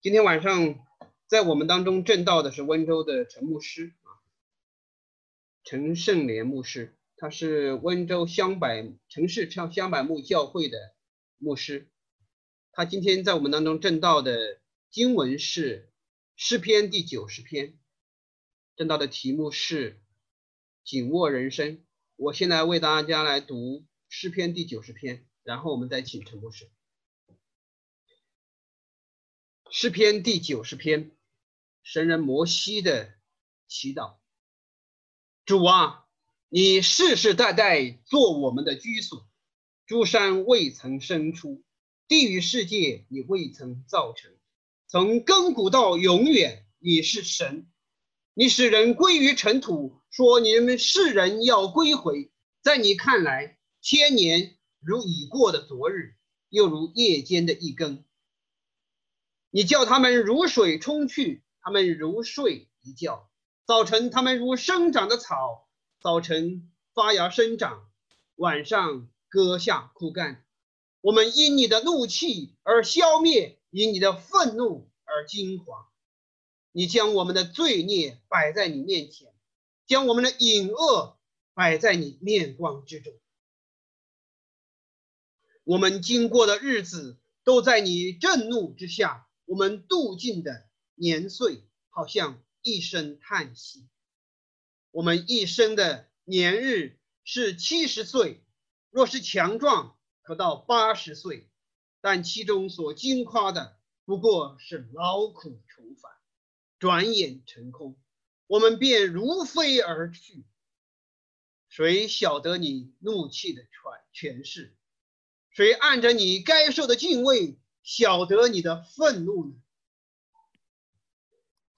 今天晚上在我们当中正道的是温州的陈牧师啊，陈胜莲牧师，他是温州香柏城市香香柏木教会的牧师。他今天在我们当中正道的经文是诗篇第九十篇，正道的题目是紧握人生。我现在为大家来读诗篇第九十篇，然后我们再请陈牧师。诗篇第九十篇，神人摩西的祈祷。主啊，你世世代代做我们的居所，诸山未曾生出，地狱世界你未曾造成。从亘古到永远，你是神。你使人归于尘土，说你们世人要归回。在你看来，千年如已过的昨日，又如夜间的一更。你叫他们如水冲去，他们如睡一觉；早晨他们如生长的草，早晨发芽生长，晚上割下枯干。我们因你的怒气而消灭，因你的愤怒而惊惶。你将我们的罪孽摆在你面前，将我们的隐恶摆在你面光之中。我们经过的日子都在你震怒之下。我们度尽的年岁，好像一声叹息。我们一生的年日是七十岁，若是强壮，可到八十岁，但其中所惊夸的，不过是劳苦重返，转眼成空，我们便如飞而去。谁晓得你怒气的传权势？谁按着你该受的敬畏？晓得你的愤怒呢？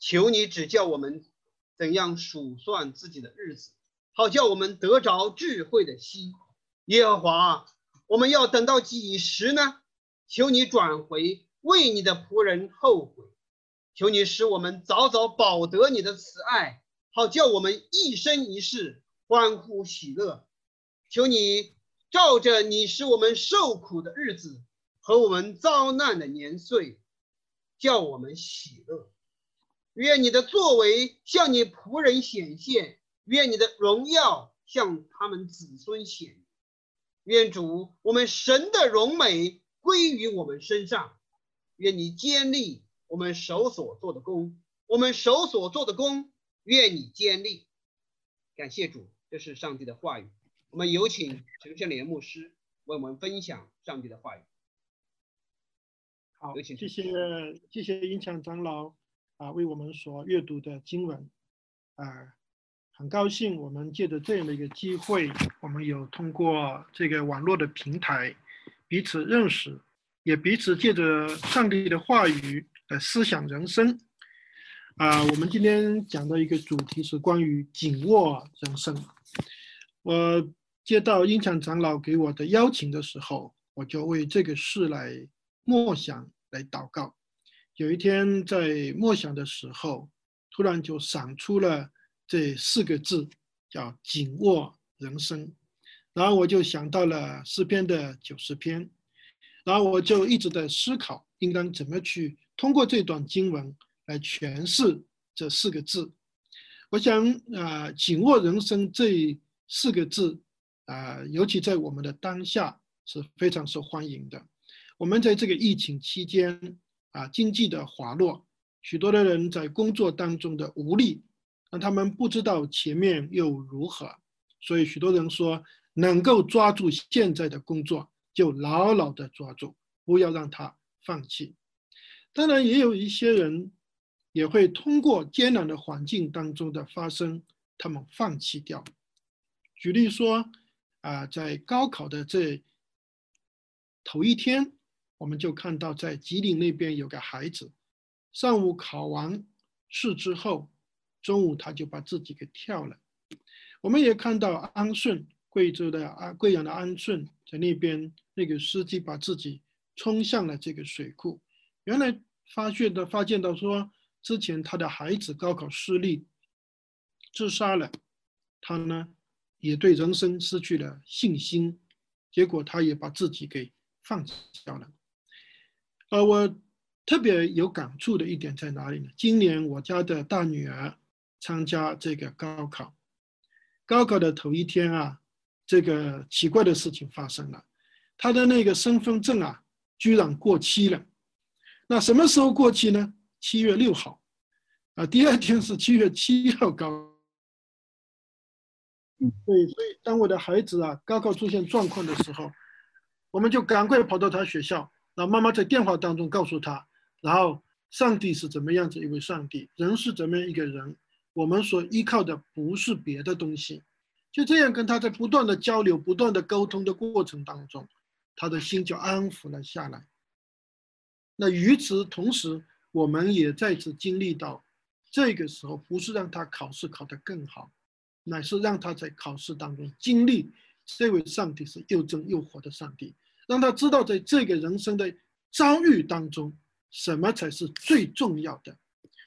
求你指教我们怎样数算自己的日子，好叫我们得着智慧的心。耶和华，我们要等到几时呢？求你转回，为你的仆人后悔。求你使我们早早保得你的慈爱，好叫我们一生一世欢呼喜乐。求你照着你使我们受苦的日子。和我们遭难的年岁，叫我们喜乐。愿你的作为向你仆人显现，愿你的荣耀向他们子孙显。愿主我们神的荣美归于我们身上。愿你坚立我们手所做的功，我们手所做的功，愿你坚立。感谢主，这是上帝的话语。我们有请陈胜莲牧师为我们分享上帝的话语。好，谢谢谢谢英强长老啊，为我们所阅读的经文啊，很高兴我们借着这样的一个机会，我们有通过这个网络的平台彼此认识，也彼此借着上帝的话语来思想人生啊。我们今天讲的一个主题是关于紧握人生。我接到英强长老给我的邀请的时候，我就为这个事来。默想来祷告，有一天在默想的时候，突然就闪出了这四个字，叫“紧握人生”。然后我就想到了诗篇的九十篇，然后我就一直在思考，应当怎么去通过这段经文来诠释这四个字。我想啊，“紧握人生”这四个字啊，尤其在我们的当下是非常受欢迎的。我们在这个疫情期间啊，经济的滑落，许多的人在工作当中的无力，让他们不知道前面又如何，所以许多人说，能够抓住现在的工作，就牢牢的抓住，不要让他放弃。当然，也有一些人也会通过艰难的环境当中的发生，他们放弃掉。举例说，啊，在高考的这头一天。我们就看到，在吉林那边有个孩子，上午考完试之后，中午他就把自己给跳了。我们也看到安顺，贵州的安贵阳的安顺，在那边那个司机把自己冲向了这个水库。原来发现的发现到说，之前他的孩子高考失利，自杀了，他呢也对人生失去了信心，结果他也把自己给放弃了。呃，我特别有感触的一点在哪里呢？今年我家的大女儿参加这个高考，高考的头一天啊，这个奇怪的事情发生了，她的那个身份证啊，居然过期了。那什么时候过期呢？七月六号，啊，第二天是七月七号高。对，所以当我的孩子啊高考出现状况的时候，我们就赶快跑到他学校，然后妈妈在电话当中告诉他，然后上帝是怎么样子一位上帝，人是怎么样一个人，我们所依靠的不是别的东西，就这样跟他在不断的交流、不断的沟通的过程当中，他的心就安抚了下来。那与此同时，我们也再次经历到，这个时候不是让他考试考得更好。乃是让他在考试当中经历这位上帝是又真又活的上帝，让他知道在这个人生的遭遇当中，什么才是最重要的。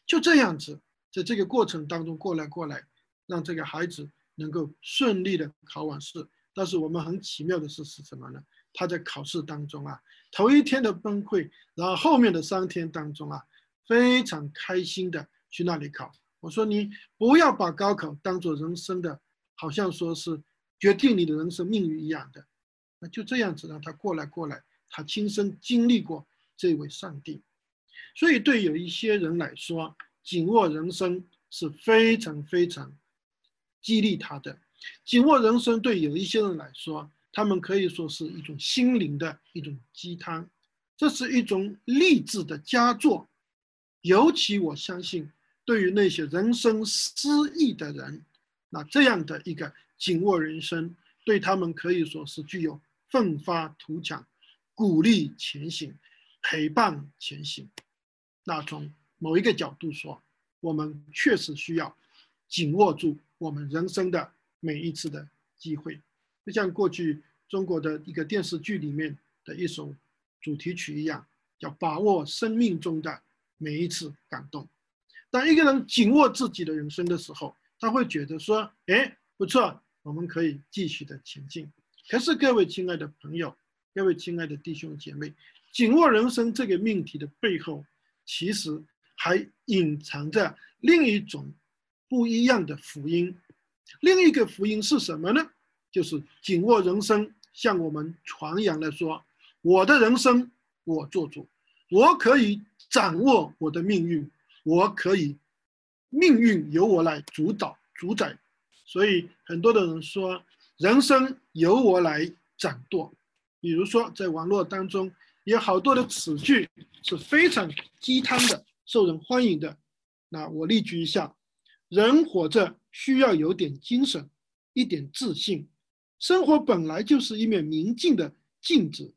就这样子，在这个过程当中过来过来，让这个孩子能够顺利的考完试。但是我们很奇妙的是是什么呢？他在考试当中啊，头一天的崩溃，然后后面的三天当中啊，非常开心的去那里考。我说你不要把高考当做人生的，好像说是决定你的人生命运一样的，那就这样子让他过来过来，他亲身经历过这位上帝，所以对有一些人来说，紧握人生是非常非常激励他的。紧握人生对有一些人来说，他们可以说是一种心灵的一种鸡汤，这是一种励志的佳作，尤其我相信。对于那些人生失意的人，那这样的一个紧握人生，对他们可以说是具有奋发图强、鼓励前行、陪伴前行。那从某一个角度说，我们确实需要紧握住我们人生的每一次的机会，就像过去中国的一个电视剧里面的一首主题曲一样，叫把握生命中的每一次感动。当一个人紧握自己的人生的时候，他会觉得说：“哎，不错，我们可以继续的前进。”可是，各位亲爱的朋友，各位亲爱的弟兄姐妹，紧握人生这个命题的背后，其实还隐藏着另一种不一样的福音。另一个福音是什么呢？就是紧握人生，向我们传扬了说：“我的人生我做主，我可以掌握我的命运。”我可以，命运由我来主导、主宰，所以很多的人说，人生由我来掌舵。比如说，在网络当中有好多的词句是非常鸡汤的，受人欢迎的。那我例举一下：人活着需要有点精神，一点自信。生活本来就是一面明镜的镜子，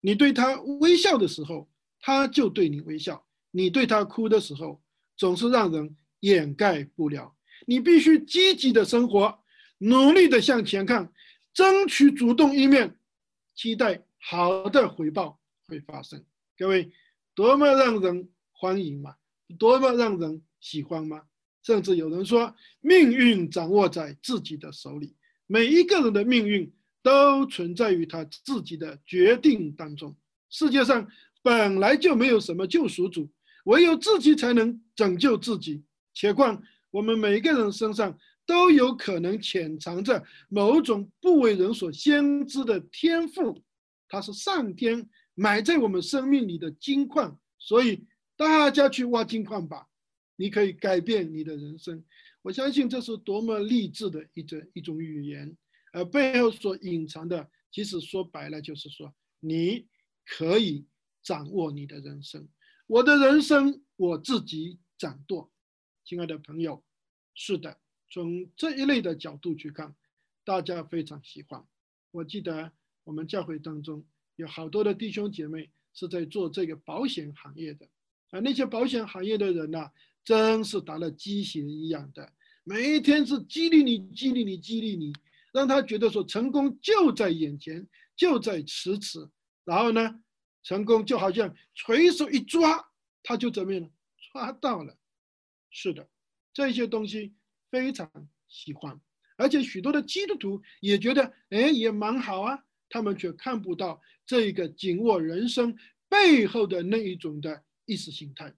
你对他微笑的时候，他就对你微笑。你对他哭的时候，总是让人掩盖不了。你必须积极的生活，努力的向前看，争取主动一面，期待好的回报会发生。各位，多么让人欢迎嘛，多么让人喜欢吗？甚至有人说，命运掌握在自己的手里，每一个人的命运都存在于他自己的决定当中。世界上本来就没有什么救赎主。唯有自己才能拯救自己，且况我们每个人身上都有可能潜藏着某种不为人所先知的天赋，它是上天埋在我们生命里的金矿，所以大家去挖金矿吧，你可以改变你的人生。我相信这是多么励志的一种一种语言，而背后所隐藏的，其实说白了就是说，你可以掌握你的人生。我的人生我自己掌舵，亲爱的朋友，是的，从这一类的角度去看，大家非常喜欢。我记得我们教会当中有好多的弟兄姐妹是在做这个保险行业的，啊，那些保险行业的人呐，真是打了鸡血一样的，每一天是激励你、激励你、激励你，让他觉得说成功就在眼前，就在咫尺，然后呢？成功就好像垂手一抓，他就怎么样？抓到了。是的，这些东西非常喜欢，而且许多的基督徒也觉得，哎，也蛮好啊。他们却看不到这个紧握人生背后的那一种的意识形态，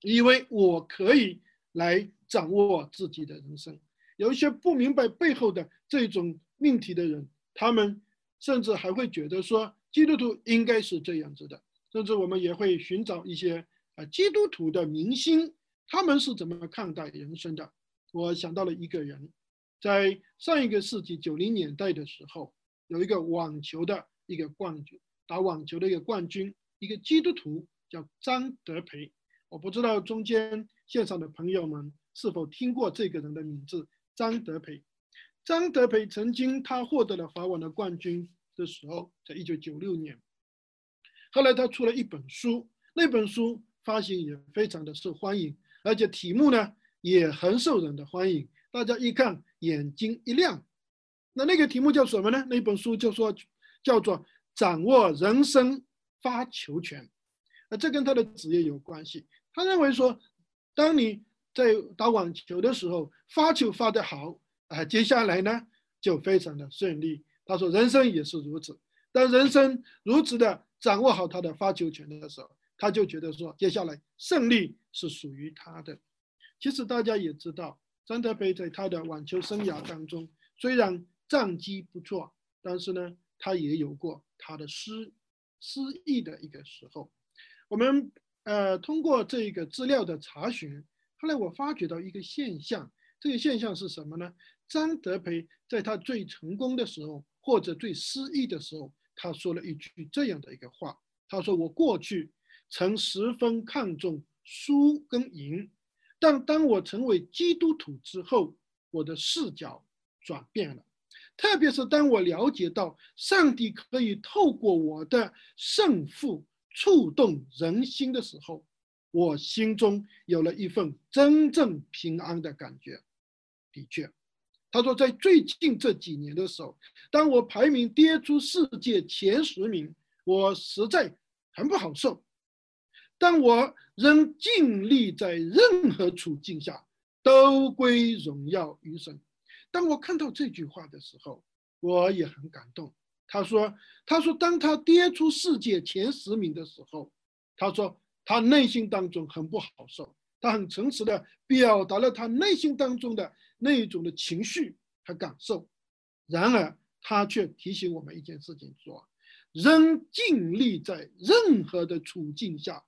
以为我可以来掌握自己的人生。有一些不明白背后的这种命题的人，他们甚至还会觉得说，基督徒应该是这样子的。甚至我们也会寻找一些啊基督徒的明星，他们是怎么看待人生的？我想到了一个人，在上一个世纪九零年代的时候，有一个网球的一个冠军，打网球的一个冠军，一个基督徒叫张德培。我不知道中间线上的朋友们是否听过这个人的名字。张德培，张德培曾经他获得了法网的冠军的时候，在一九九六年。后来他出了一本书，那本书发行也非常的受欢迎，而且题目呢也很受人的欢迎。大家一看眼睛一亮，那那个题目叫什么呢？那本书就说叫做“掌握人生发球权”，啊，这跟他的职业有关系。他认为说，当你在打网球的时候，发球发得好啊，接下来呢就非常的顺利。他说人生也是如此，当人生如此的掌握好他的发球权的时候，他就觉得说接下来胜利是属于他的。其实大家也知道，张德培在他的网球生涯当中，虽然战绩不错，但是呢，他也有过他的失失意的一个时候。我们呃通过这个资料的查询。后来我发觉到一个现象，这个现象是什么呢？张德培在他最成功的时候，或者最失意的时候，他说了一句这样的一个话：他说我过去曾十分看重输跟赢，但当我成为基督徒之后，我的视角转变了，特别是当我了解到上帝可以透过我的胜负触动人心的时候。我心中有了一份真正平安的感觉。的确，他说，在最近这几年的时候，当我排名跌出世界前十名，我实在很不好受。但我仍尽力在任何处境下都归荣耀于神。当我看到这句话的时候，我也很感动。他说：“他说，当他跌出世界前十名的时候，他说。”他内心当中很不好受，他很诚实的表达了他内心当中的那一种的情绪和感受。然而，他却提醒我们一件事情：说，仍尽力在任何的处境下，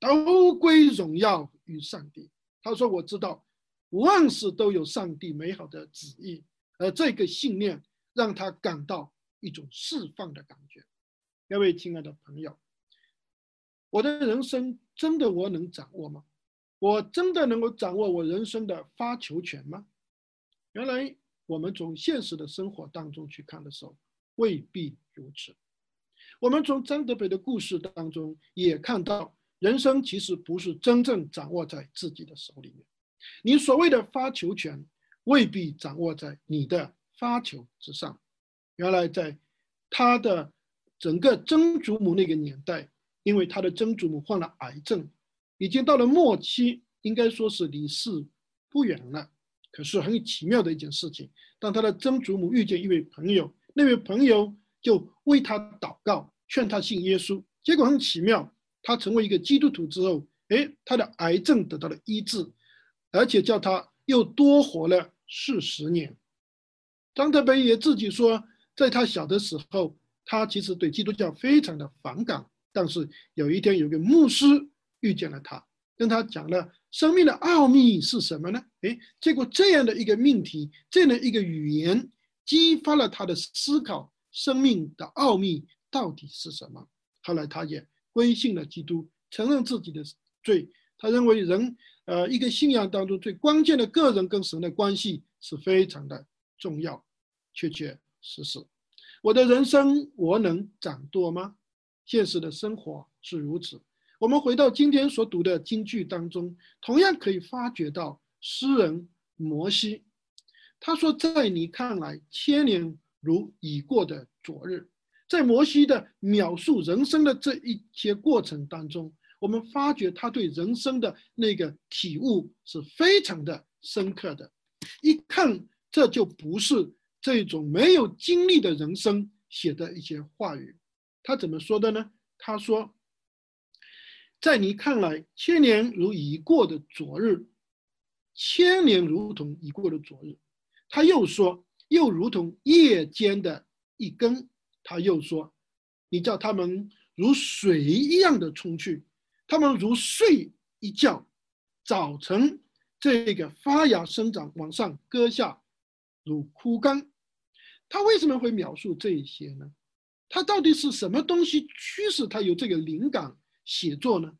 都归荣耀于上帝。他说：“我知道，万事都有上帝美好的旨意。”而这个信念让他感到一种释放的感觉。各位亲爱的朋友。我的人生真的我能掌握吗？我真的能够掌握我人生的发球权吗？原来我们从现实的生活当中去看的时候，未必如此。我们从张德培的故事当中也看到，人生其实不是真正掌握在自己的手里面。你所谓的发球权，未必掌握在你的发球之上。原来在他的整个曾祖母那个年代。因为他的曾祖母患了癌症，已经到了末期，应该说是离世不远了。可是很奇妙的一件事情，当他的曾祖母遇见一位朋友，那位朋友就为他祷告，劝他信耶稣。结果很奇妙，他成为一个基督徒之后，哎，他的癌症得到了医治，而且叫他又多活了四十年。张德培也自己说，在他小的时候，他其实对基督教非常的反感。但是有一天，有个牧师遇见了他，跟他讲了生命的奥秘是什么呢？哎，结果这样的一个命题，这样的一个语言，激发了他的思考：生命的奥秘到底是什么？后来他也归信了基督，承认自己的罪。他认为人，呃，一个信仰当中最关键的个人跟神的关系是非常的重要。确确实实，我的人生我能掌舵吗？现实的生活是如此。我们回到今天所读的京剧当中，同样可以发觉到诗人摩西，他说：“在你看来，千年如已过的昨日。”在摩西的描述人生的这一些过程当中，我们发觉他对人生的那个体悟是非常的深刻的。一看，这就不是这种没有经历的人生写的一些话语。他怎么说的呢？他说：“在你看来，千年如已过的昨日，千年如同已过的昨日。他又说，又如同夜间的一根。他又说，你叫他们如水一样的冲去，他们如睡一觉，早晨这个发芽生长往上割下，如枯干。他为什么会描述这一些呢？他到底是什么东西驱使他有这个灵感写作呢？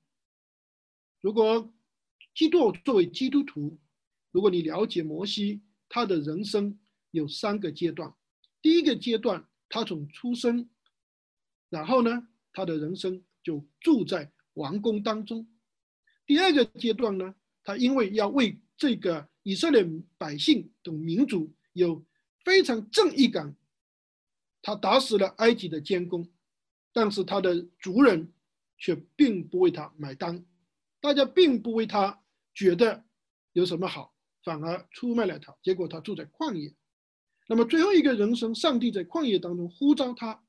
如果基督作为基督徒，如果你了解摩西，他的人生有三个阶段。第一个阶段，他从出生，然后呢，他的人生就住在王宫当中。第二个阶段呢，他因为要为这个以色列百姓等民族有非常正义感。他打死了埃及的监工，但是他的族人却并不为他买单，大家并不为他觉得有什么好，反而出卖了他。结果他住在旷野。那么最后一个人生，上帝在旷野当中呼召他，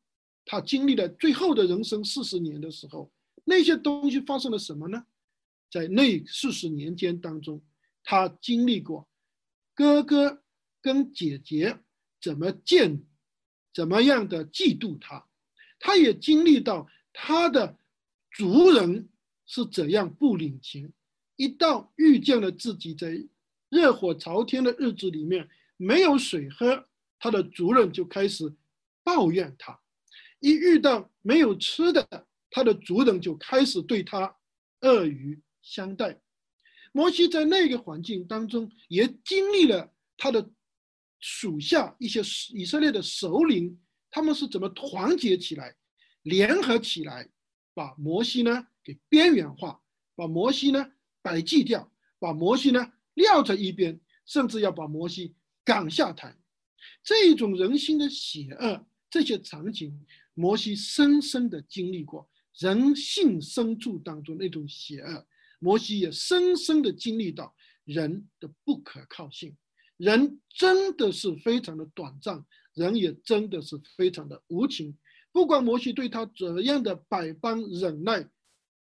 他经历了最后的人生四十年的时候，那些东西发生了什么呢？在那四十年间当中，他经历过哥哥跟姐姐怎么见。怎么样的嫉妒他，他也经历到他的族人是怎样不领情。一到遇见了自己在热火朝天的日子里面没有水喝，他的族人就开始抱怨他；一遇到没有吃的，他的族人就开始对他恶语相待。摩西在那个环境当中也经历了他的。属下一些以色列的首领，他们是怎么团结起来、联合起来，把摩西呢给边缘化，把摩西呢摆祭掉，把摩西呢撂在一边，甚至要把摩西赶下台。这种人心的邪恶，这些场景，摩西深深的经历过人性深处当中那种邪恶，摩西也深深的经历到人的不可靠性。人真的是非常的短暂，人也真的是非常的无情。不管摩西对他怎样的百般忍耐、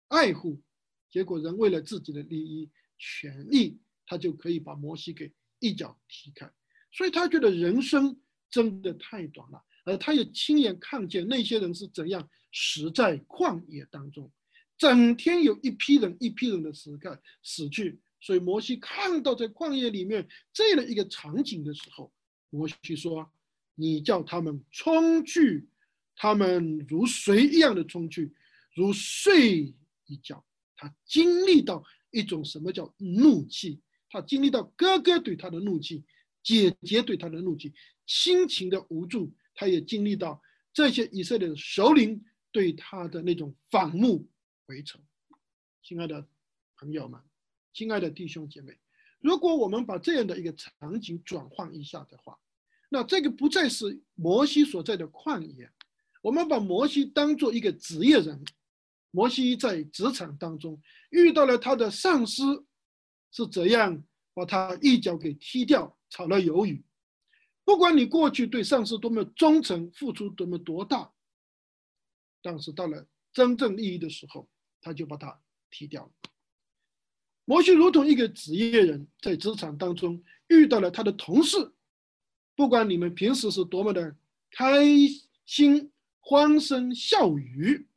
爱护，结果人为了自己的利益、权利，他就可以把摩西给一脚踢开。所以他觉得人生真的太短了，而他也亲眼看见那些人是怎样死在旷野当中，整天有一批人一批人的死开死去。所以摩西看到在旷野里面这样的一个场景的时候，摩西说：“你叫他们冲去，他们如水一样的冲去，如睡一觉。”他经历到一种什么叫怒气？他经历到哥哥对他的怒气，姐姐对他的怒气，亲情的无助。他也经历到这些以色列的首领对他的那种反目回仇。亲爱的朋友们。亲爱的弟兄姐妹，如果我们把这样的一个场景转换一下的话，那这个不再是摩西所在的旷野，我们把摩西当做一个职业人。摩西在职场当中遇到了他的上司，是怎样把他一脚给踢掉，炒了鱿鱼。不管你过去对上司多么忠诚，付出多么多大，但是到了真正利益的时候，他就把他踢掉了。摩西如同一个职业人，在职场当中遇到了他的同事，不管你们平时是多么的开心、欢声笑语，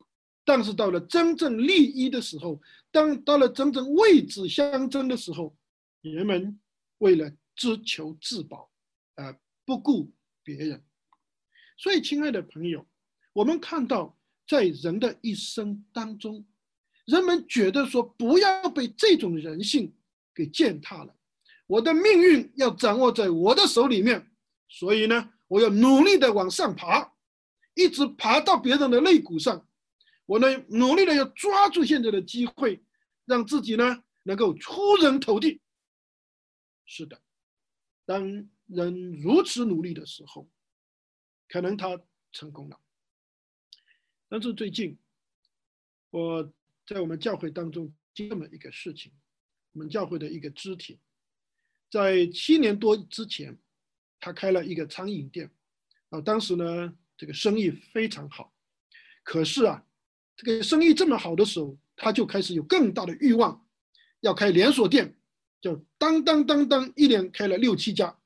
但是到了真正利益的时候，当到了真正位置相争的时候，人们为了只求自保，而不顾别人。所以，亲爱的朋友，我们看到在人的一生当中。人们觉得说不要被这种人性给践踏了，我的命运要掌握在我的手里面，所以呢，我要努力的往上爬，一直爬到别人的肋骨上，我呢努力的要抓住现在的机会，让自己呢能够出人头地。是的，当人如此努力的时候，可能他成功了。但是最近，我。在我们教会当中，这么一个事情，我们教会的一个肢体，在七年多之前，他开了一个餐饮店，啊，当时呢，这个生意非常好，可是啊，这个生意这么好的时候，他就开始有更大的欲望，要开连锁店，就当当当当，一连开了六七家。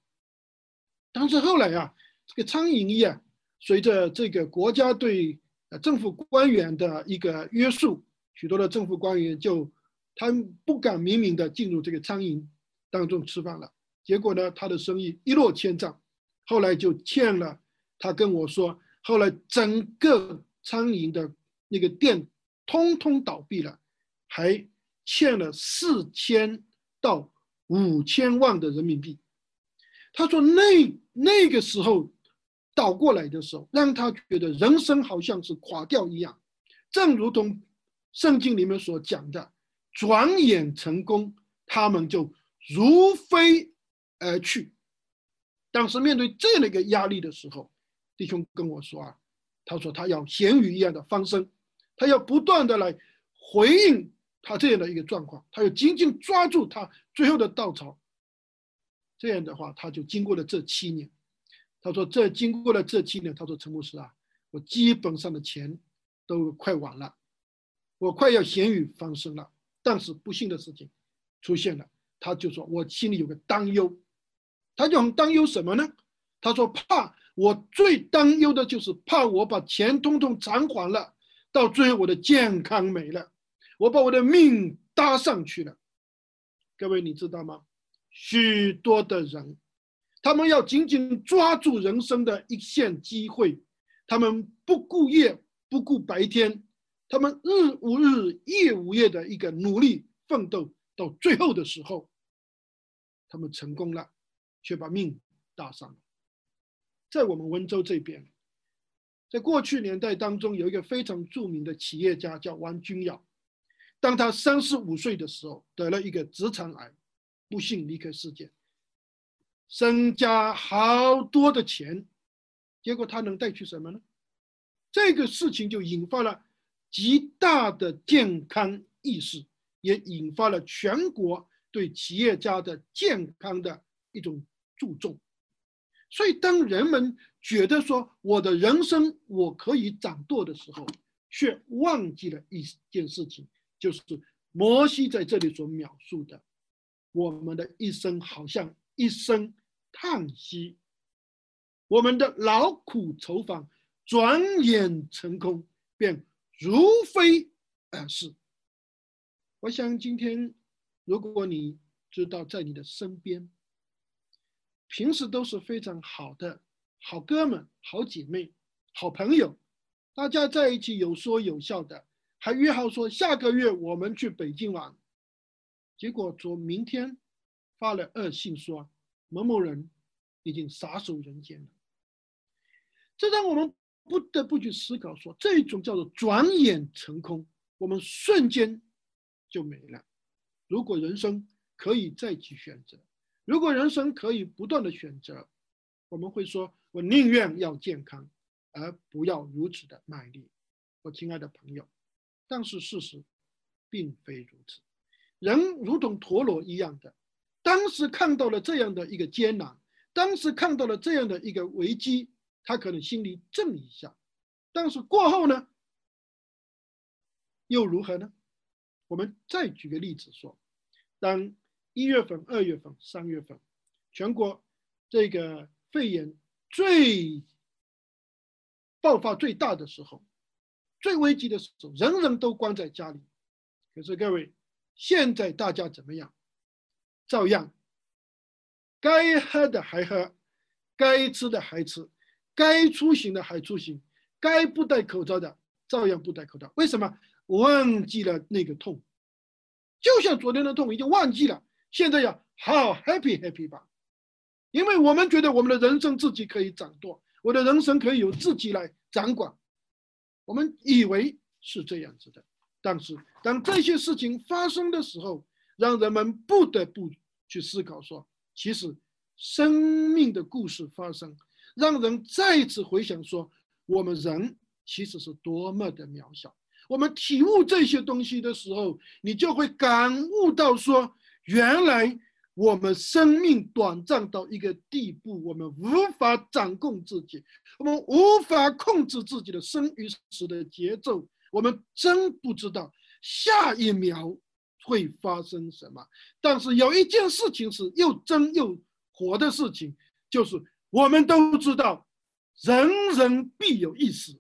但是后来啊，这个餐饮业，随着这个国家对呃政府官员的一个约束，许多的政府官员就他不敢明明的进入这个餐饮当中吃饭了。结果呢，他的生意一落千丈，后来就欠了。他跟我说，后来整个餐饮的那个店通通倒闭了，还欠了四千到五千万的人民币。他说那那个时候倒过来的时候，让他觉得人生好像是垮掉一样，正如同圣经里面所讲的，转眼成功，他们就如飞而去。当时面对这样的一个压力的时候，弟兄跟我说啊，他说他要咸鱼一样的翻身，他要不断的来回应他这样的一个状况，他要紧紧抓住他最后的稻草。这样的话，他就经过了这七年。他说这经过了这七年，他说陈牧师啊，我基本上的钱都快完了，我快要咸鱼翻身了。但是不幸的事情出现了，他就说我心里有个担忧，他就很担忧什么呢？他说怕。我最担忧的就是怕我把钱通通偿还了，到最后我的健康没了，我把我的命搭上去了。各位你知道吗？许多的人，他们要紧紧抓住人生的一线机会，他们不顾夜不顾白天，他们日无日夜无夜的一个努力奋斗，到最后的时候，他们成功了，却把命搭上了。在我们温州这边，在过去年代当中，有一个非常著名的企业家叫王君尧。当他三十五岁的时候，得了一个直肠癌，不幸离开世界，身家好多的钱，结果他能带去什么呢？这个事情就引发了极大的健康意识，也引发了全国对企业家的健康的一种注重。所以，当人们觉得说我的人生我可以掌舵的时候，却忘记了一件事情，就是摩西在这里所描述的：我们的一生好像一声叹息，我们的劳苦愁烦转眼成空，便如飞而逝。我想今天，如果你知道在你的身边，平时都是非常好的好哥们、好姐妹、好朋友，大家在一起有说有笑的，还约好说下个月我们去北京玩。结果昨明天发了恶信说某某人已经撒手人间了。这让我们不得不去思考说，这种叫做转眼成空，我们瞬间就没了。如果人生可以再去选择。如果人生可以不断的选择，我们会说：我宁愿要健康，而不要如此的卖力。我亲爱的朋友，但是事实并非如此。人如同陀螺一样的，当时看到了这样的一个艰难，当时看到了这样的一个危机，他可能心里震一下，但是过后呢，又如何呢？我们再举个例子说，当。一月份、二月份、三月份，全国这个肺炎最爆发最大的时候，最危急的时候，人人都关在家里。可是各位，现在大家怎么样？照样，该喝的还喝，该吃的还吃，该出行的还出行，该不戴口罩的照样不戴口罩。为什么？忘记了那个痛，就像昨天的痛已经忘记了。现在呀，好 happy happy 吧，因为我们觉得我们的人生自己可以掌舵，我的人生可以由自己来掌管，我们以为是这样子的。但是当这些事情发生的时候，让人们不得不去思考说，其实生命的故事发生，让人再次回想说，我们人其实是多么的渺小。我们体悟这些东西的时候，你就会感悟到说。原来我们生命短暂到一个地步，我们无法掌控自己，我们无法控制自己的生与死的节奏。我们真不知道下一秒会发生什么。但是有一件事情是又真又活的事情，就是我们都知道，人人必有一死，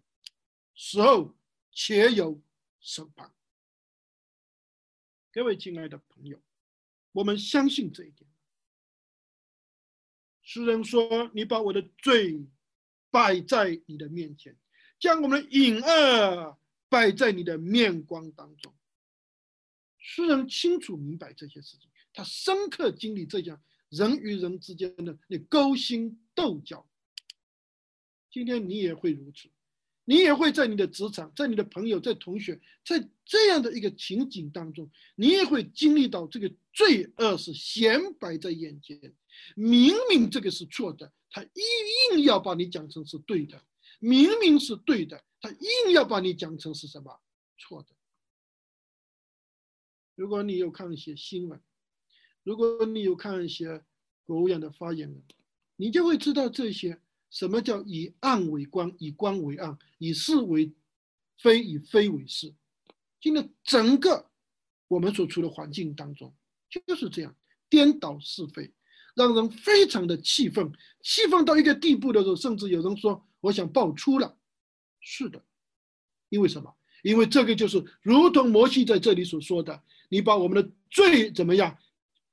死后且有审判。各位亲爱的朋友，我们相信这一点。诗人说：“你把我的罪摆在你的面前，将我们的隐恶摆在你的面光当中。”诗人清楚明白这些事情，他深刻经历这样人与人之间的那勾心斗角。今天你也会如此。你也会在你的职场，在你的朋友，在同学，在这样的一个情景当中，你也会经历到这个罪恶是显摆在眼前，明明这个是错的，他硬硬要把你讲成是对的；明明是对的，他硬要把你讲成是什么错的。如果你有看一些新闻，如果你有看一些国务院的发言人，你就会知道这些。什么叫以暗为光，以光为暗，以是为非，以非为是？今天整个我们所处的环境当中就是这样颠倒是非，让人非常的气愤，气愤到一个地步的时候，甚至有人说我想爆粗了。是的，因为什么？因为这个就是如同摩西在这里所说的，你把我们的罪怎么样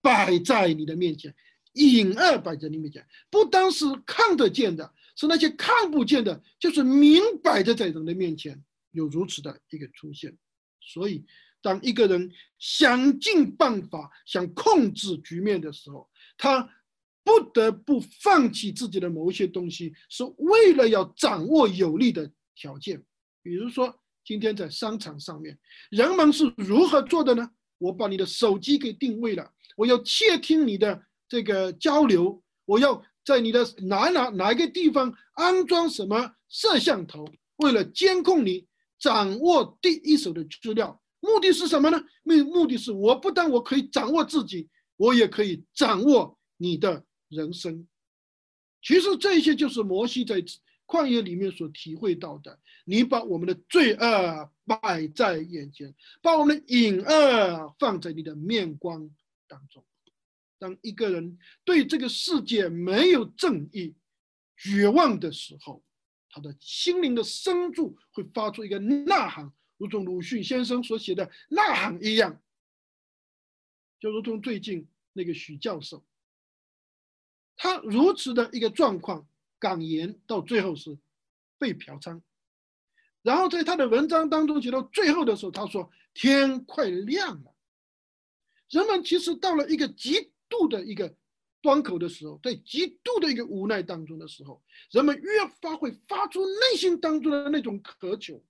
摆在你的面前。隐恶摆在你面前，不单是看得见的，是那些看不见的，就是明摆着在人的面前有如此的一个出现。所以，当一个人想尽办法想控制局面的时候，他不得不放弃自己的某些东西，是为了要掌握有利的条件。比如说，今天在商场上面，人们是如何做的呢？我把你的手机给定位了，我要窃听你的。这个交流，我要在你的哪哪哪一个地方安装什么摄像头，为了监控你，掌握第一手的资料，目的是什么呢？目目的是我不但我可以掌握自己，我也可以掌握你的人生。其实这些就是摩西在旷野里面所体会到的。你把我们的罪恶摆在眼前，把我们的隐恶放在你的面光当中。当一个人对这个世界没有正义、绝望的时候，他的心灵的深处会发出一个呐喊，如同鲁迅先生所写的“呐喊”一样。就如同最近那个许教授，他如此的一个状况，港言到最后是被嫖娼，然后在他的文章当中写到最后的时候，他说：“天快亮了。”人们其实到了一个极。度的一个端口的时候，在极度的一个无奈当中的时候，人们越发会发出内心当中的那种渴求。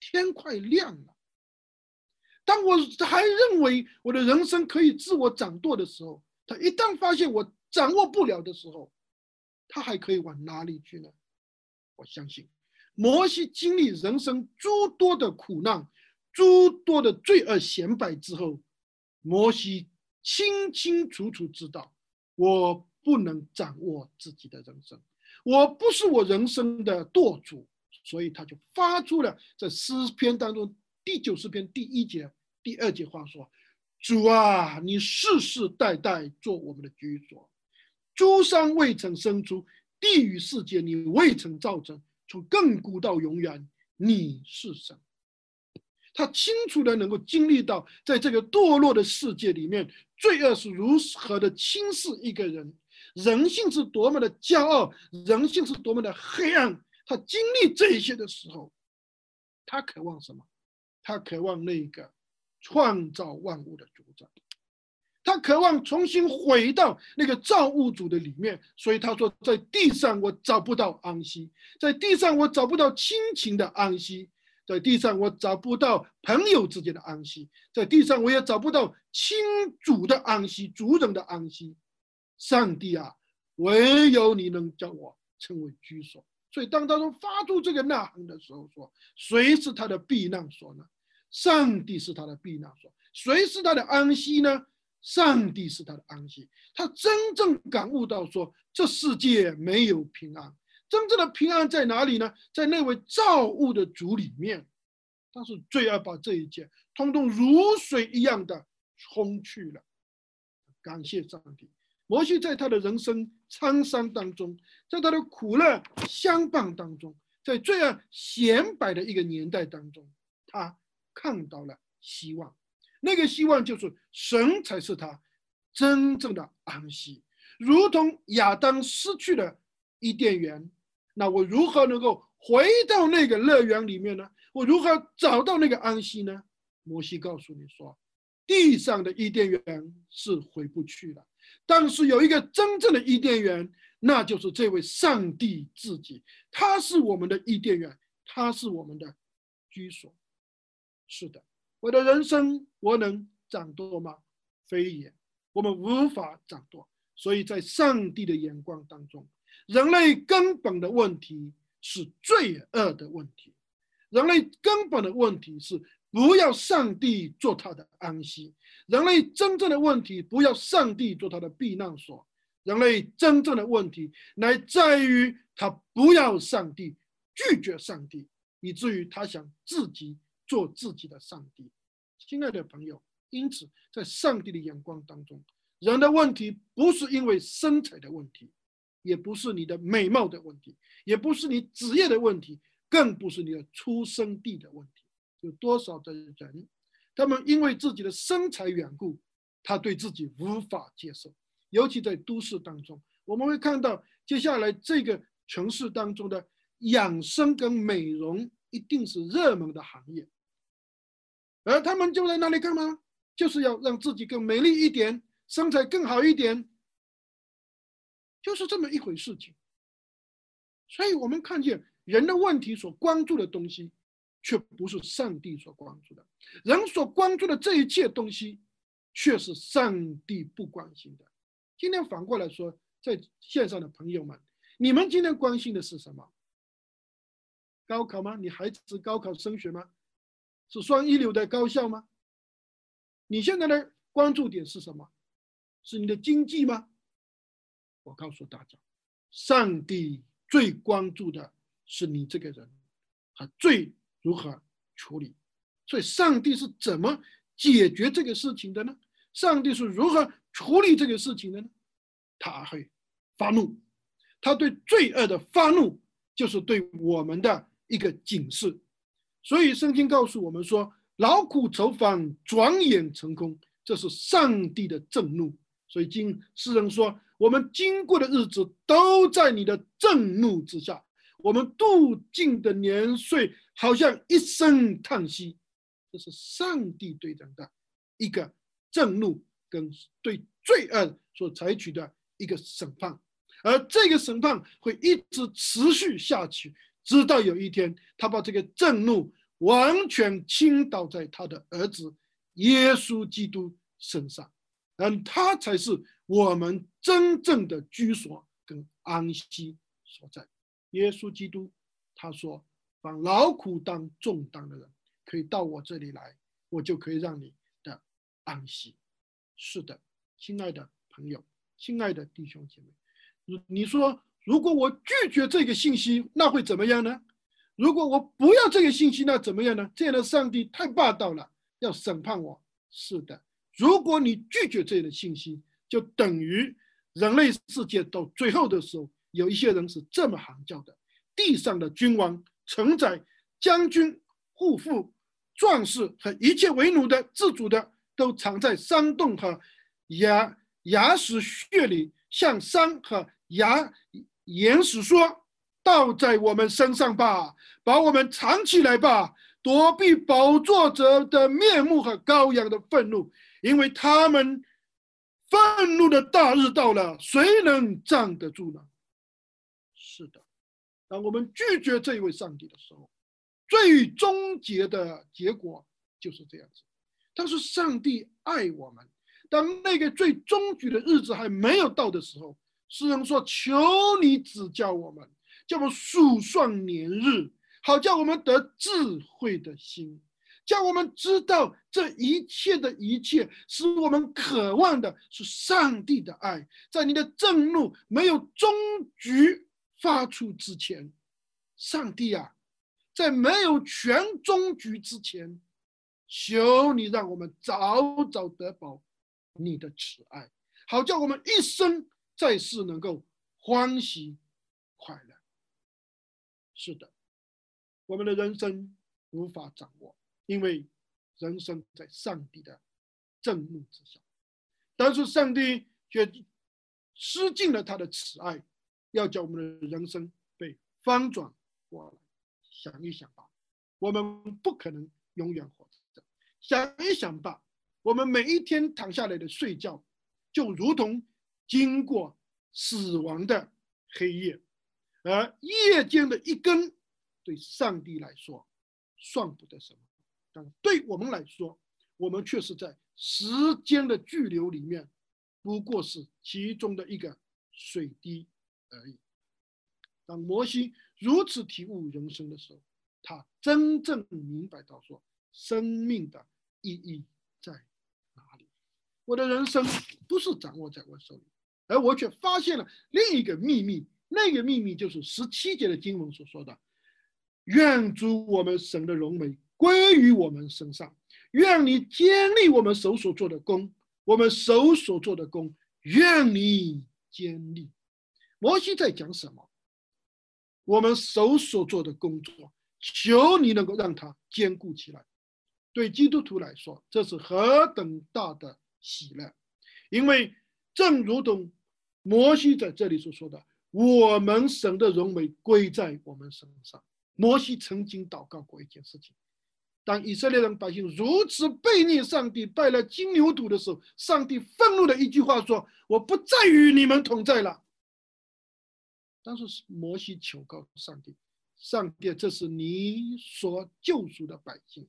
天快亮了，当我还认为我的人生可以自我掌舵的时候，他一旦发现我掌握不了的时候，他还可以往哪里去呢？我相信，摩西经历人生诸多的苦难、诸多的罪恶显摆之后，摩西。清清楚楚知道，我不能掌握自己的人生，我不是我人生的舵主，所以他就发出了在诗篇当中第九十篇第一节第二节话说：“主啊，你世世代代做我们的居所，诸山未曾生出，地狱世界你未曾造成，从亘古到永远，你是神。”他清楚的能够经历到，在这个堕落的世界里面，罪恶是如何的轻视一个人，人性是多么的骄傲，人性是多么的黑暗。他经历这些的时候，他渴望什么？他渴望那个创造万物的主宰，他渴望重新回到那个造物主的里面。所以他说，在地上我找不到安息，在地上我找不到亲情的安息。在地上，我找不到朋友之间的安息；在地上，我也找不到亲主的安息、主人的安息。上帝啊，唯有你能叫我成为居所。所以，当他说发出这个呐喊的时候，说谁是他的避难所呢？上帝是他的避难所。谁是他的安息呢？上帝是他的安息。他真正感悟到说，这世界没有平安。真正的平安在哪里呢？在那位造物的主里面，但是罪恶把这一切通通如水一样的冲去了。感谢上帝，摩西在他的人生沧桑当中，在他的苦乐相伴当中，在罪恶显摆的一个年代当中，他看到了希望。那个希望就是神才是他真正的安息，如同亚当失去了伊甸园，那我如何能够回到那个乐园里面呢？我如何找到那个安息呢？摩西告诉你说。地上的伊甸园是回不去了，但是有一个真正的伊甸园，那就是这位上帝自己，他是我们的伊甸园，他是我们的居所。是的，我的人生我能掌舵吗？非也，我们无法掌舵。所以在上帝的眼光当中，人类根本的问题是罪恶的问题，人类根本的问题是。不要上帝做他的安息，人类真正的问题不要上帝做他的避难所，人类真正的问题乃在于他不要上帝，拒绝上帝，以至于他想自己做自己的上帝。亲爱的朋友，因此在上帝的眼光当中，人的问题不是因为身材的问题，也不是你的美貌的问题，也不是你职业的问题，更不是你的出生地的问题。有多少的人，他们因为自己的身材缘故，他对自己无法接受。尤其在都市当中，我们会看到接下来这个城市当中的养生跟美容一定是热门的行业，而他们就在那里干嘛？就是要让自己更美丽一点，身材更好一点，就是这么一回事情。所以我们看见人的问题所关注的东西。却不是上帝所关注的，人所关注的这一切东西，却是上帝不关心的。今天反过来说，在线上的朋友们，你们今天关心的是什么？高考吗？你孩子高考升学吗？是双一流的高校吗？你现在的关注点是什么？是你的经济吗？我告诉大家，上帝最关注的是你这个人，他最。如何处理？所以，上帝是怎么解决这个事情的呢？上帝是如何处理这个事情的呢？他会发怒，他对罪恶的发怒就是对我们的一个警示。所以，圣经告诉我们说：“劳苦愁烦，转眼成空。”这是上帝的震怒。所以，经诗人说：“我们经过的日子都在你的震怒之下。”我们度尽的年岁，好像一声叹息，这是上帝对人的一个震怒，跟对罪恶所采取的一个审判，而这个审判会一直持续下去，直到有一天，他把这个震怒完全倾倒在他的儿子耶稣基督身上，而他才是我们真正的居所跟安息所在。耶稣基督他说：“把劳苦当重担的人，可以到我这里来，我就可以让你的安息。”是的，亲爱的朋友，亲爱的弟兄姐妹，你你说，如果我拒绝这个信息，那会怎么样呢？如果我不要这个信息，那怎么样呢？这样的上帝太霸道了，要审判我。是的，如果你拒绝这样的信息，就等于人类世界到最后的时候。有一些人是这么喊叫的：地上的君王、臣宰、将军、护父、壮士和一切为奴的、自主的，都藏在山洞和崖崖石穴里，向山和崖岩石说：“倒在我们身上吧，把我们藏起来吧，躲避宝座者的面目和羔羊的愤怒，因为他们愤怒的大日到了，谁能站得住呢？”是的，当我们拒绝这一位上帝的时候，最终结的结果就是这样子。但是上帝爱我们，当那个最终局的日子还没有到的时候，诗人说：“求你指教我们，叫我们数算年日，好叫我们得智慧的心，叫我们知道这一切的一切，使我们渴望的是上帝的爱，在你的震怒没有终局。”发出之前，上帝啊，在没有全终局之前，求你让我们早早得保你的慈爱，好叫我们一生在世能够欢喜快乐。是的，我们的人生无法掌握，因为人生在上帝的正怒之下，但是上帝却施尽了他的慈爱，要叫我们的人生被翻转过来。想一想吧，我们不可能永远活着。想一想吧，我们每一天躺下来的睡觉，就如同经过死亡的黑夜，而夜间的一根，对上帝来说算不得什么，但对我们来说，我们却是在时间的巨流里面，不过是其中的一个水滴而已。当摩西如此体悟人生的时候，他真正明白到说，生命的意义在哪里？我的人生不是掌握在我手里，而我却发现了另一个秘密。那个秘密就是十七节的经文所说的：“愿主我们神的荣美归于我们身上，愿你坚立我们手所做的功，我们手所做的功，愿你坚立。”摩西在讲什么？我们手所做的工作，求你能够让它坚固起来。对基督徒来说，这是何等大的喜乐！因为正如同摩西在这里所说的：“我们神的荣美归在我们身上。”摩西曾经祷告过一件事情：当以色列人百姓如此背逆上帝、拜了金牛犊的时候，上帝愤怒的一句话说：“我不再与你们同在了。”但是摩西求告上帝：“上帝，这是你所救赎的百姓，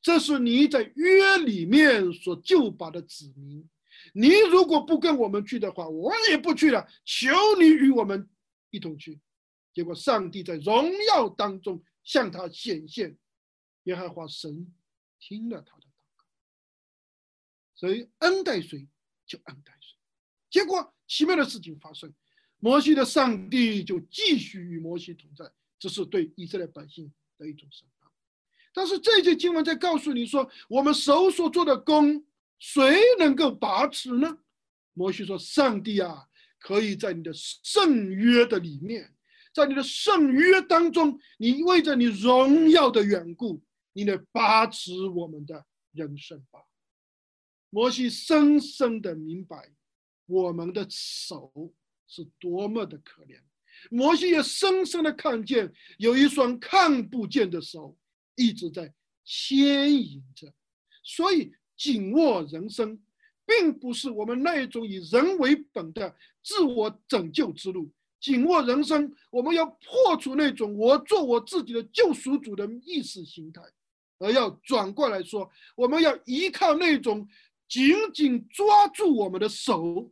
这是你在约里面所救拔的子民。你如果不跟我们去的话，我也不去了。求你与我们一同去。”结果上帝在荣耀当中向他显现，耶和华神听了他的祷告，所以恩待谁就恩待谁。结果奇妙的事情发生。摩西的上帝就继续与摩西同在，这是对以色列百姓的一种审判。但是这些经文在告诉你说，我们手所做的功，谁能够把持呢？摩西说：“上帝啊，可以在你的圣约的里面，在你的圣约当中，你为着你荣耀的缘故，你来把持我们的人生吧。”摩西深深的明白，我们的手。是多么的可怜！摩西也深深的看见，有一双看不见的手一直在牵引着。所以，紧握人生，并不是我们那一种以人为本的自我拯救之路。紧握人生，我们要破除那种我做我自己的救赎主的意识形态，而要转过来说，我们要依靠那种紧紧抓住我们的手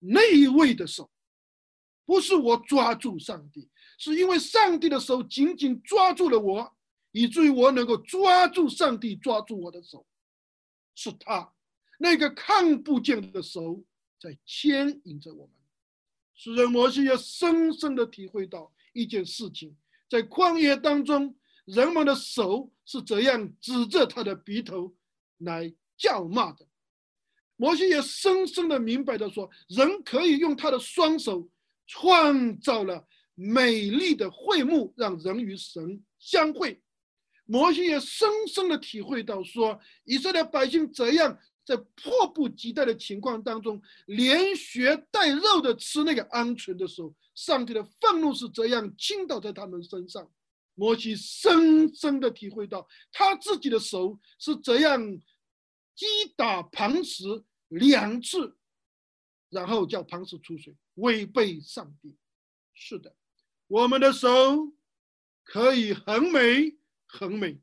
那一位的手。不是我抓住上帝，是因为上帝的手紧紧抓住了我，以至于我能够抓住上帝抓住我的手。是他那个看不见的手在牵引着我们。诗人摩西要深深的体会到一件事情：在旷野当中，人们的手是怎样指着他的鼻头来叫骂的。摩西也深深的明白的说，人可以用他的双手。创造了美丽的会幕，让人与神相会。摩西也深深的体会到，说以色列百姓怎样在迫不及待的情况当中，连血带肉的吃那个鹌鹑的时候，上帝的愤怒是怎样倾倒在他们身上。摩西深深的体会到，他自己的手是怎样击打磐石两次。然后叫磐石出水，违背上帝。是的，我们的手可以很美，很美。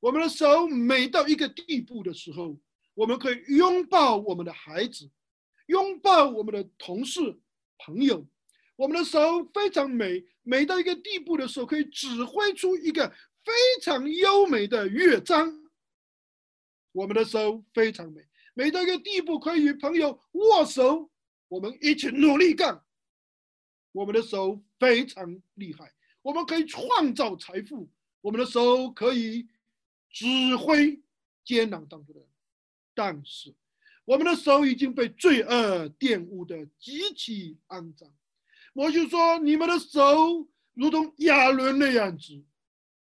我们的手美到一个地步的时候，我们可以拥抱我们的孩子，拥抱我们的同事、朋友。我们的手非常美，美到一个地步的时候，可以指挥出一个非常优美的乐章。我们的手非常美，美到一个地步，可以与朋友握手。我们一起努力干，我们的手非常厉害，我们可以创造财富，我们的手可以指挥艰难当中的人，但是我们的手已经被罪恶玷污的极其肮脏。我就说，你们的手如同亚伦那样子，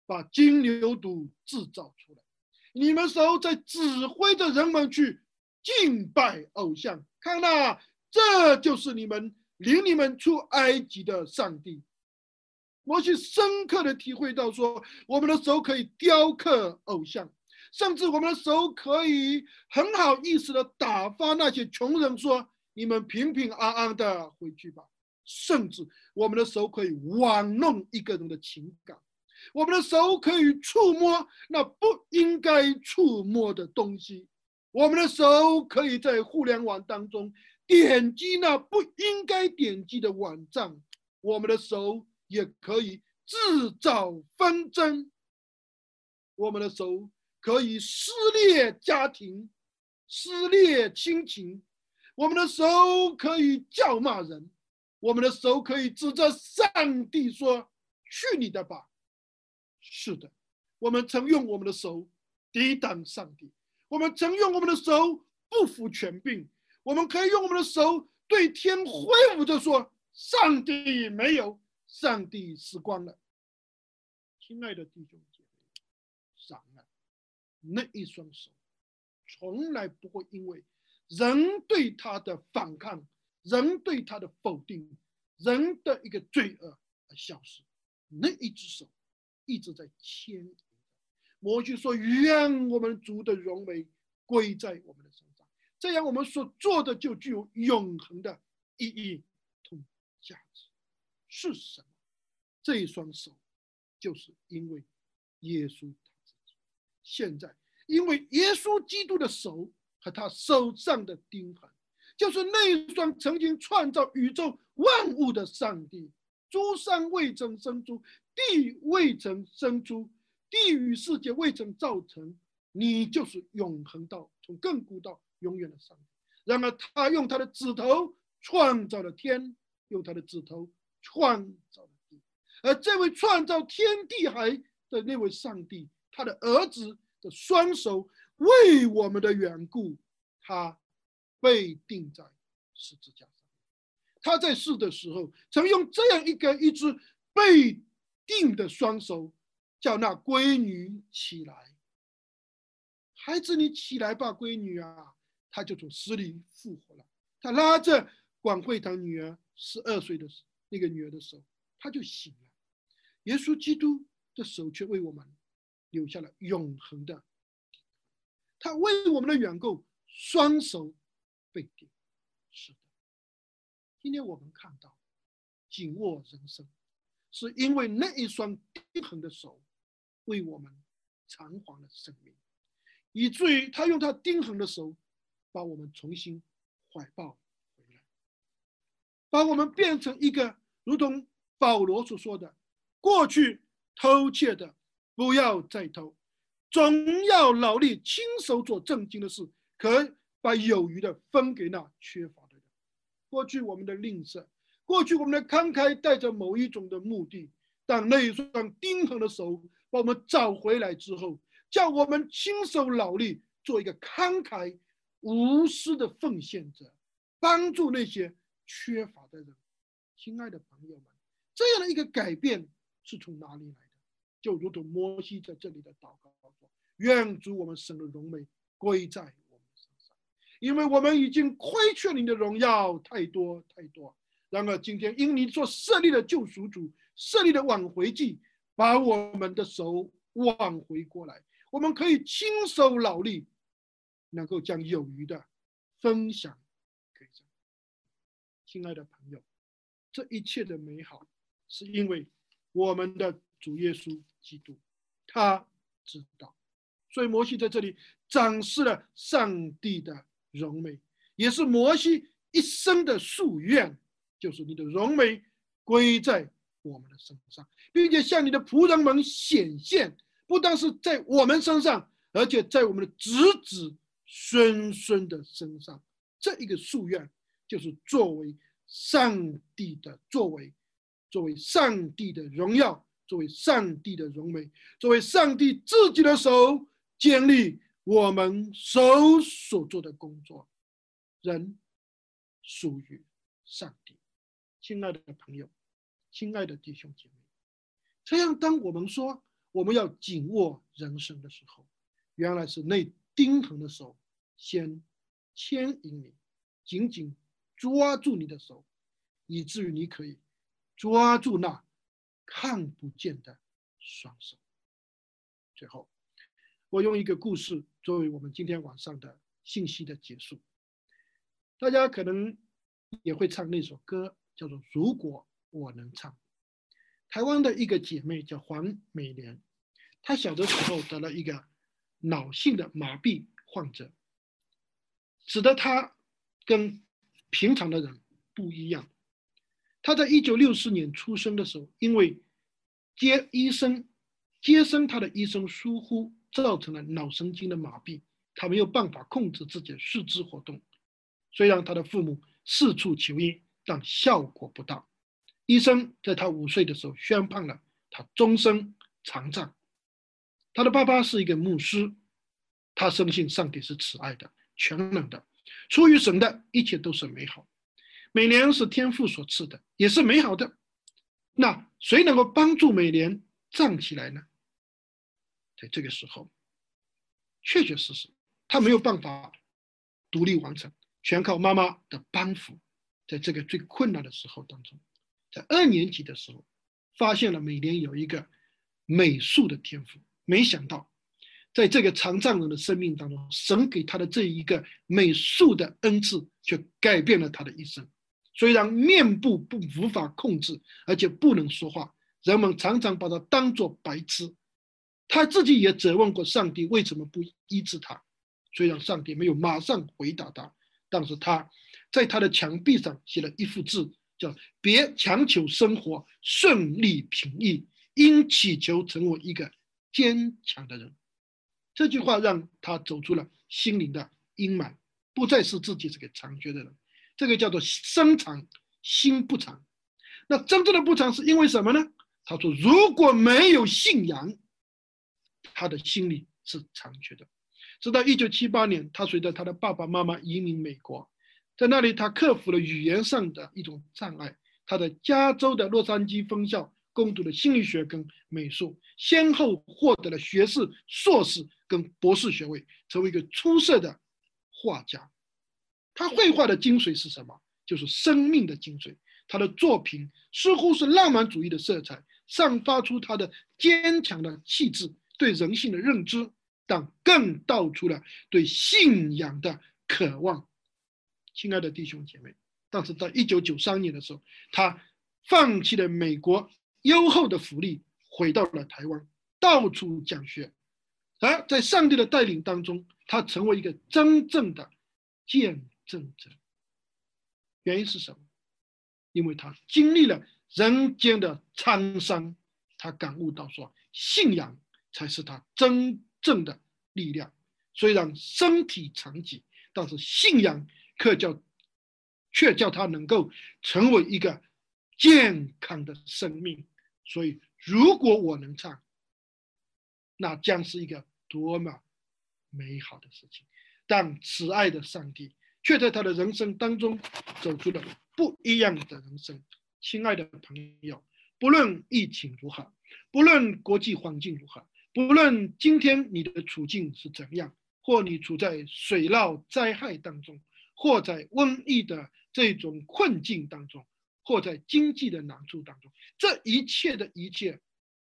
把金牛犊制造出来。你们手在指挥着人们去敬拜偶像。看呐，这就是你们领你们出埃及的上帝。我去深刻的体会到，说我们的手可以雕刻偶像，甚至我们的手可以很好意思的打发那些穷人，说你们平平安安的回去吧。甚至我们的手可以玩弄一个人的情感，我们的手可以触摸那不应该触摸的东西，我们的手可以在互联网当中点击那不应该点击的网站，我们的手。也可以制造纷争，我们的手可以撕裂家庭、撕裂亲情，我们的手可以叫骂人，我们的手可以指着上帝说：“去你的吧！”是的，我们曾用我们的手抵挡上帝，我们曾用我们的手不服权柄，我们可以用我们的手对天挥舞着说：“上帝没有。”上帝死光了，亲爱的弟兄姐妹，然而那一双手从来不会因为人对他的反抗、人对他的否定、人的一个罪恶而消失。那一只手一直在牵引。摩西说：“愿我们族的荣美归在我们的身上，这样我们所做的就具有永恒的意义同价值。”是什么？这一双手，就是因为耶稣他自己。现在，因为耶稣基督的手和他手上的钉痕，就是那一双曾经创造宇宙万物的上帝。诸山未曾生出，地未曾生出，地与世界未曾造成，你就是永恒到从亘古到永远的上帝。然而，他用他的指头创造了天，用他的指头。创造了地，而这位创造天地海的那位上帝，他的儿子的双手为我们的缘故，他被钉在十字架上。他在世的时候，曾用这样一个一只被钉的双手，叫那闺女起来。孩子，你起来吧，闺女啊！他就从死里复活了。他拉着广惠堂女儿十二岁的。那个女儿的手，他就醒了。耶稣基督的手却为我们留下了永恒的。他为我们的缘故，双手被钉。是的，今天我们看到紧握人生，是因为那一双钉痕的手为我们偿还了生命，以至于他用他钉痕的手把我们重新怀抱回来。把我们变成一个，如同保罗所说的：“过去偷窃的，不要再偷，总要劳力亲手做正经的事，可把有余的分给那缺乏的人。”过去我们的吝啬，过去我们的慷慨，带着某一种的目的。当那一双钉痕的手把我们找回来之后，叫我们亲手劳力，做一个慷慨无私的奉献者，帮助那些。缺乏的人，亲爱的朋友们，这样的一个改变是从哪里来的？就如同摩西在这里的祷告说：“愿主我们神的荣美归在，因为我们已经亏欠你的荣耀太多太多。然而今天因你所设立的救赎主设立的挽回祭，把我们的手挽回过来，我们可以亲手劳力，能够将有余的分享给这。”亲爱的朋友，这一切的美好，是因为我们的主耶稣基督，他知道，所以摩西在这里展示了上帝的荣美，也是摩西一生的夙愿，就是你的荣美归在我们的身上，并且向你的仆人们显现，不但是在我们身上，而且在我们的子子孙孙的身上，这一个夙愿。就是作为上帝的作为，作为上帝的荣耀作为上帝的荣美，作为上帝自己的手，建立我们手所做的工作。人属于上帝，亲爱的朋友，亲爱的弟兄姐妹，这样当我们说我们要紧握人生的时候，原来是那钉痕的手先牵引你，紧紧抓住你的手，以至于你可以抓住那。看不见的双手。最后，我用一个故事作为我们今天晚上的信息的结束。大家可能也会唱那首歌，叫做《如果我能唱》。台湾的一个姐妹叫黄美莲，她小的时候得了一个脑性的麻痹患者，使得她跟平常的人不一样。她在一九六四年出生的时候，因为接医生接生她的医生疏忽，造成了脑神经的麻痹，他没有办法控制自己的四肢活动。虽然他的父母四处求医，但效果不大。医生在他五岁的时候宣判了他终身残障。他的爸爸是一个牧师，他深信上帝是慈爱的、全能的，出于神的一切都是美好。美莲是天父所赐的，也是美好的。那谁能够帮助美莲站起来呢？在这个时候，确确实实，他没有办法独立完成，全靠妈妈的帮扶。在这个最困难的时候当中，在二年级的时候，发现了美莲有一个美术的天赋，没想到。在这个残障人的生命当中，神给他的这一个美术的恩赐，却改变了他的一生。虽然面部不无法控制，而且不能说话，人们常常把他当作白痴。他自己也责问过上帝为什么不医治他。虽然上帝没有马上回答他，但是他在他的墙壁上写了一幅字，叫“别强求生活顺利平易，应祈求成为一个坚强的人”。这句话让他走出了心灵的阴霾，不再是自己这个残缺的人。这个叫做身长心不长。那真正的不长是因为什么呢？他说，如果没有信仰，他的心里是残缺的。直到一九七八年，他随着他的爸爸妈妈移民美国，在那里他克服了语言上的一种障碍。他在加州的洛杉矶分校攻读了心理学跟美术，先后获得了学士、硕士。跟博士学位，成为一个出色的画家。他绘画的精髓是什么？就是生命的精髓。他的作品似乎是浪漫主义的色彩，散发出他的坚强的气质，对人性的认知，但更道出了对信仰的渴望。亲爱的弟兄姐妹，但是在一九九三年的时候，他放弃了美国优厚的福利，回到了台湾，到处讲学。而在上帝的带领当中，他成为一个真正的见证者。原因是什么？因为他经历了人间的沧桑，他感悟到说，信仰才是他真正的力量。虽然身体残疾，但是信仰却叫却叫他能够成为一个健康的生命。所以，如果我能唱。那将是一个多么美好的事情！但慈爱的上帝却在他的人生当中走出了不一样的人生。亲爱的朋友，不论疫情如何，不论国际环境如何，不论今天你的处境是怎样，或你处在水涝灾害当中，或在瘟疫的这种困境当中，或在经济的难处当中，这一切的一切。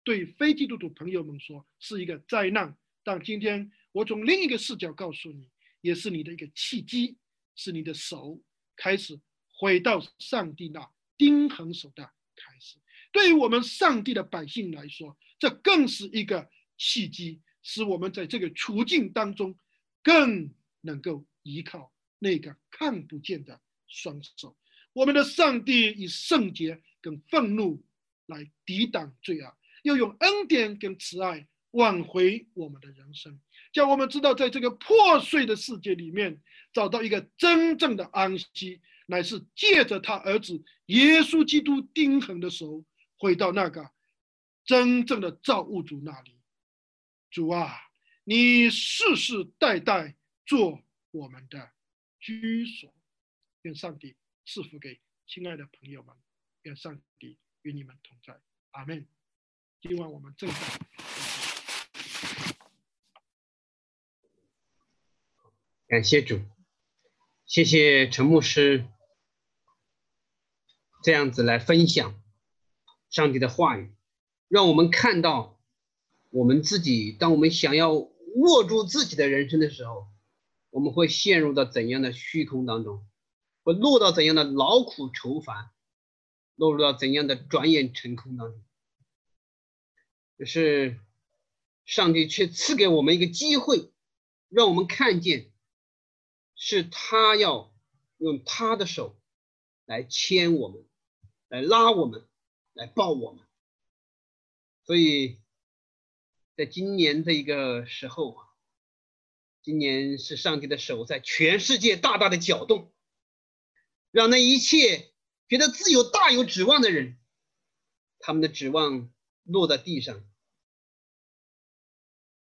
对非基督徒朋友们说是一个灾难，但今天我从另一个视角告诉你，也是你的一个契机，是你的手开始回到上帝那钉痕手的开始。对于我们上帝的百姓来说，这更是一个契机，使我们在这个处境当中更能够依靠那个看不见的双手。我们的上帝以圣洁跟愤怒来抵挡罪恶。要用恩典跟慈爱挽回我们的人生，叫我们知道，在这个破碎的世界里面，找到一个真正的安息，乃是借着他儿子耶稣基督钉痕的时候，回到那个真正的造物主那里。主啊，你世世代代做我们的居所。愿上帝赐福给亲爱的朋友们，愿上帝与你们同在。阿门。今晚我们正在。感谢主，谢谢陈牧师这样子来分享上帝的话语，让我们看到我们自己，当我们想要握住自己的人生的时候，我们会陷入到怎样的虚空当中，会落到怎样的劳苦愁烦，落入到怎样的转眼成空当中。可是上帝却赐给我们一个机会，让我们看见。是他要用他的手来牵我们，来拉我们，来抱我们。所以，在今年这一个时候啊，今年是上帝的手在全世界大大的搅动，让那一切觉得自由大有指望的人，他们的指望落在地上，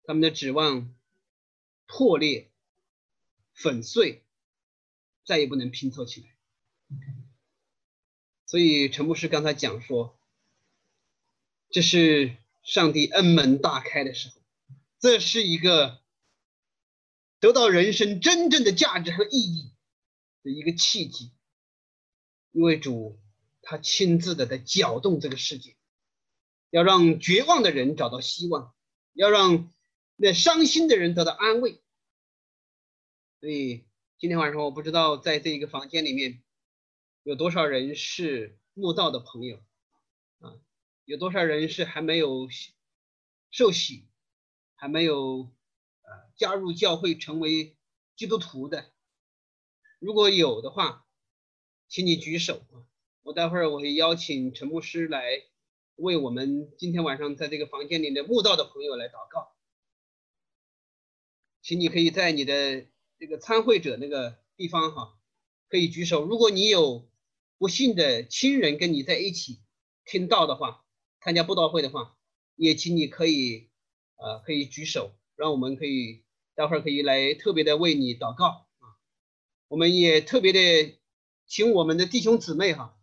他们的指望破裂。粉碎，再也不能拼凑起来。所以陈牧师刚才讲说，这是上帝恩门大开的时候，这是一个得到人生真正的价值和意义的一个契机。因为主他亲自的在搅动这个世界，要让绝望的人找到希望，要让那伤心的人得到安慰。所以今天晚上我不知道在这一个房间里面有多少人是慕道的朋友啊，有多少人是还没有受洗，还没有呃加入教会成为基督徒的。如果有的话，请你举手啊！我待会儿我会邀请陈牧师来为我们今天晚上在这个房间里的慕道的朋友来祷告，请你可以在你的。这个参会者那个地方哈，可以举手。如果你有不幸的亲人跟你在一起听到的话，参加布道会的话，也请你可以呃可以举手，让我们可以待会儿可以来特别的为你祷告啊。我们也特别的请我们的弟兄姊妹哈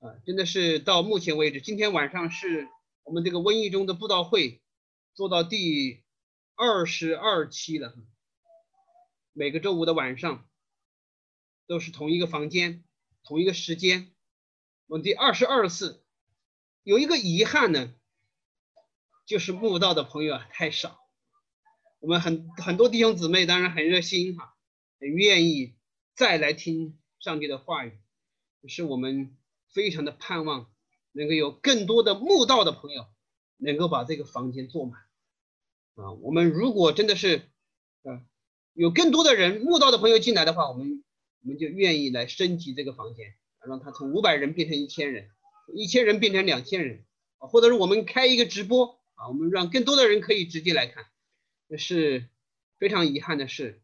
啊，真的是到目前为止，今天晚上是我们这个瘟疫中的布道会做到第二十二期了。每个周五的晚上都是同一个房间，同一个时间。我们第二十二次有一个遗憾呢，就是慕道的朋友啊太少。我们很很多弟兄姊妹当然很热心哈，很愿意再来听上帝的话语，是我们非常的盼望能够有更多的慕道的朋友能够把这个房间坐满啊。我们如果真的是啊。有更多的人慕道的朋友进来的话，我们我们就愿意来升级这个房间，让它从五百人变成一千人，一千人变成两千人，或者是我们开一个直播啊，我们让更多的人可以直接来看。这是非常遗憾的事，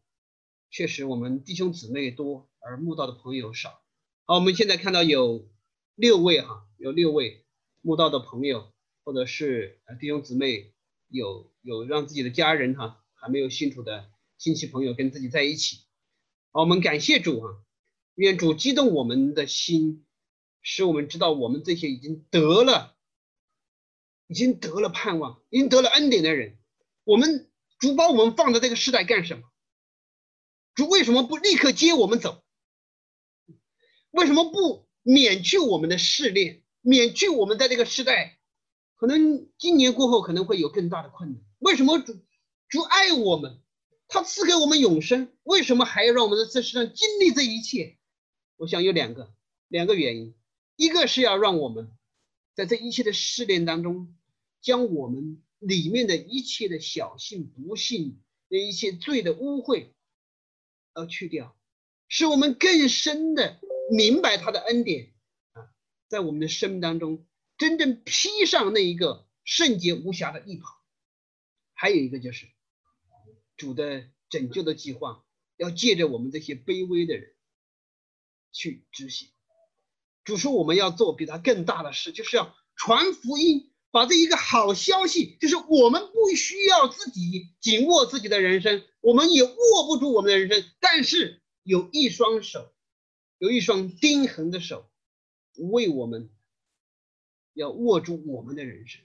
确实我们弟兄姊妹多而慕道的朋友少。好，我们现在看到有六位哈，有六位慕道的朋友，或者是弟兄姊妹有有让自己的家人哈还没有信主的。亲戚朋友跟自己在一起，好，我们感谢主啊！愿主激动我们的心，使我们知道我们这些已经得了、已经得了盼望、已经得了恩典的人，我们主把我们放在这个时代干什么？主为什么不立刻接我们走？为什么不免去我们的试炼，免去我们在这个时代，可能今年过后可能会有更大的困难？为什么主主爱我们？他赐给我们永生，为什么还要让我们在这世上经历这一切？我想有两个两个原因，一个是要让我们在这一切的试炼当中，将我们里面的一切的小性不幸的一切罪的污秽，要去掉，使我们更深的明白他的恩典啊，在我们的生命当中真正披上那一个圣洁无瑕的衣袍。还有一个就是。主的拯救的计划要借着我们这些卑微的人去执行。主说我们要做比他更大的事，就是要传福音，把这一个好消息，就是我们不需要自己紧握自己的人生，我们也握不住我们的人生，但是有一双手，有一双钉痕的手，为我们要握住我们的人生，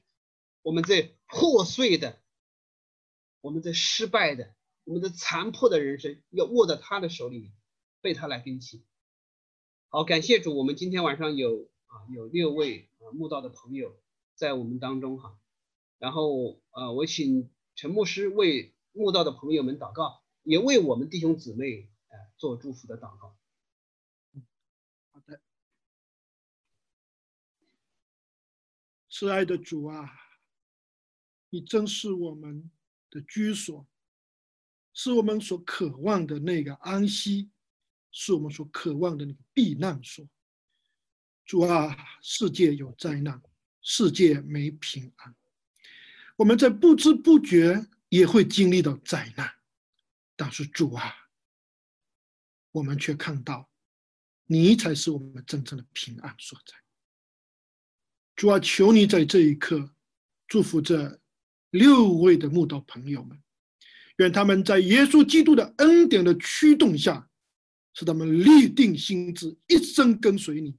我们在破碎的，我们在失败的，我们的残破的人生，要握在他的手里面，被他来更新。好，感谢主，我们今天晚上有啊有六位啊慕道的朋友在我们当中哈，然后呃我请陈牧师为慕道的朋友们祷告，也为我们弟兄姊妹呃做祝福的祷告。好的，慈爱的主啊，你真是我们的居所，是我们所渴望的那个安息。是我们所渴望的那个避难所。主啊，世界有灾难，世界没平安，我们在不知不觉也会经历到灾难。但是主啊，我们却看到你才是我们真正的平安所在。主啊，求你在这一刻祝福这六位的慕道朋友们，愿他们在耶稣基督的恩典的驱动下。使他们立定心志，一生跟随你；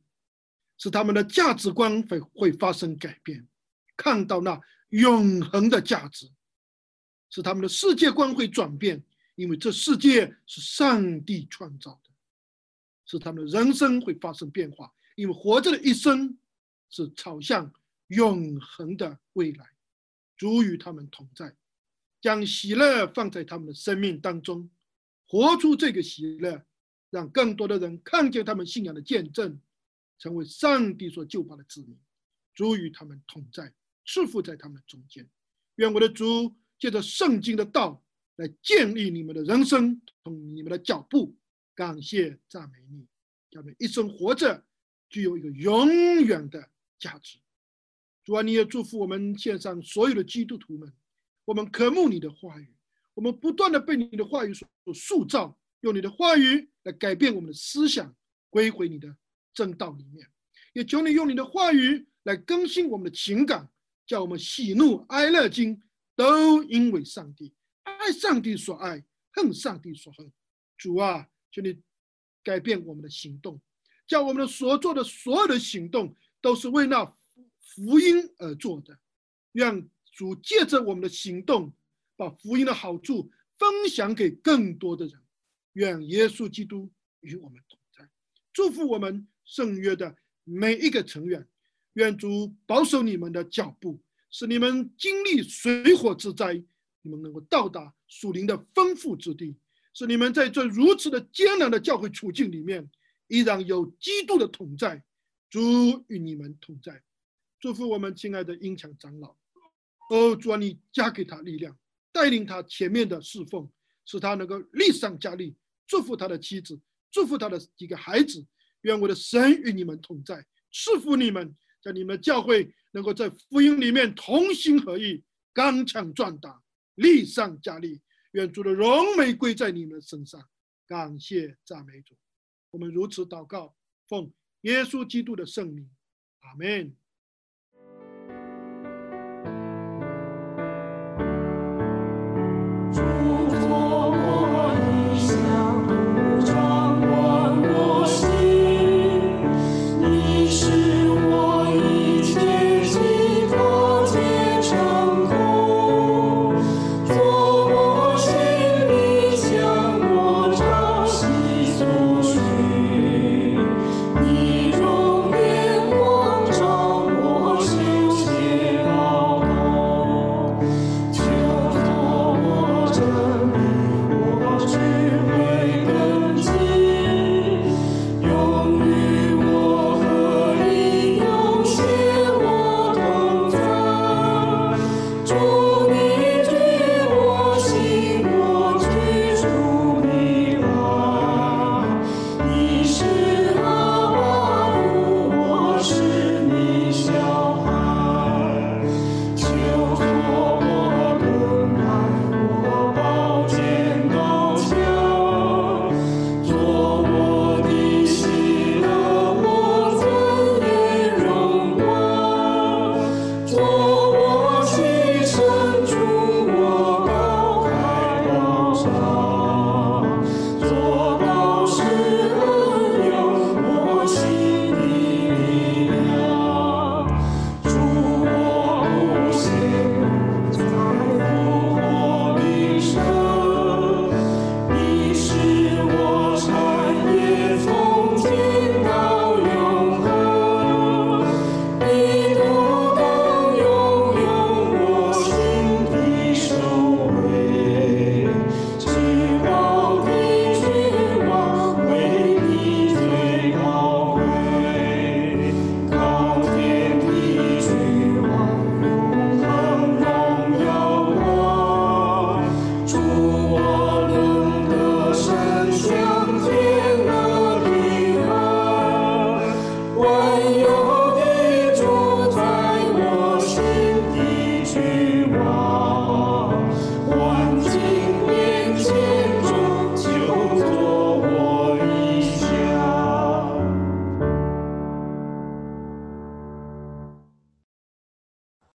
使他们的价值观会会发生改变，看到那永恒的价值；使他们的世界观会转变，因为这世界是上帝创造的；使他们的人生会发生变化，因为活着的一生是朝向永恒的未来。主与他们同在，将喜乐放在他们的生命当中，活出这个喜乐。让更多的人看见他们信仰的见证，成为上帝所救拔的子民。主与他们同在，赐福在他们中间。愿我的主借着圣经的道来建立你们的人生同你们的脚步。感谢赞美你，他们一生活着具有一个永远的价值。主啊，你也祝福我们线上所有的基督徒们。我们渴慕你的话语，我们不断的被你的话语所塑造。用你的话语来改变我们的思想，归回你的正道里面。也求你用你的话语来更新我们的情感，叫我们喜怒哀乐经都因为上帝爱上帝所爱，恨上帝所恨。主啊，求你改变我们的行动，叫我们的所做的所有的行动都是为那福音而做的。愿主借着我们的行动，把福音的好处分享给更多的人。愿耶稣基督与我们同在，祝福我们圣约的每一个成员。愿主保守你们的脚步，使你们经历水火之灾，你们能够到达属灵的丰富之地，使你们在这如此的艰难的教会处境里面，依然有基督的同在。主与你们同在，祝福我们亲爱的英强长老。哦，主啊，你加给他力量，带领他前面的侍奉，使他能够力上加力。祝福他的妻子，祝福他的几个孩子。愿我的神与你们同在，赐福你们，在你们教会能够在福音里面同心合意，刚强壮大，力上加力。愿主的荣美归在你们身上。感谢赞美主，我们如此祷告，奉耶稣基督的圣名，阿门。Jesus.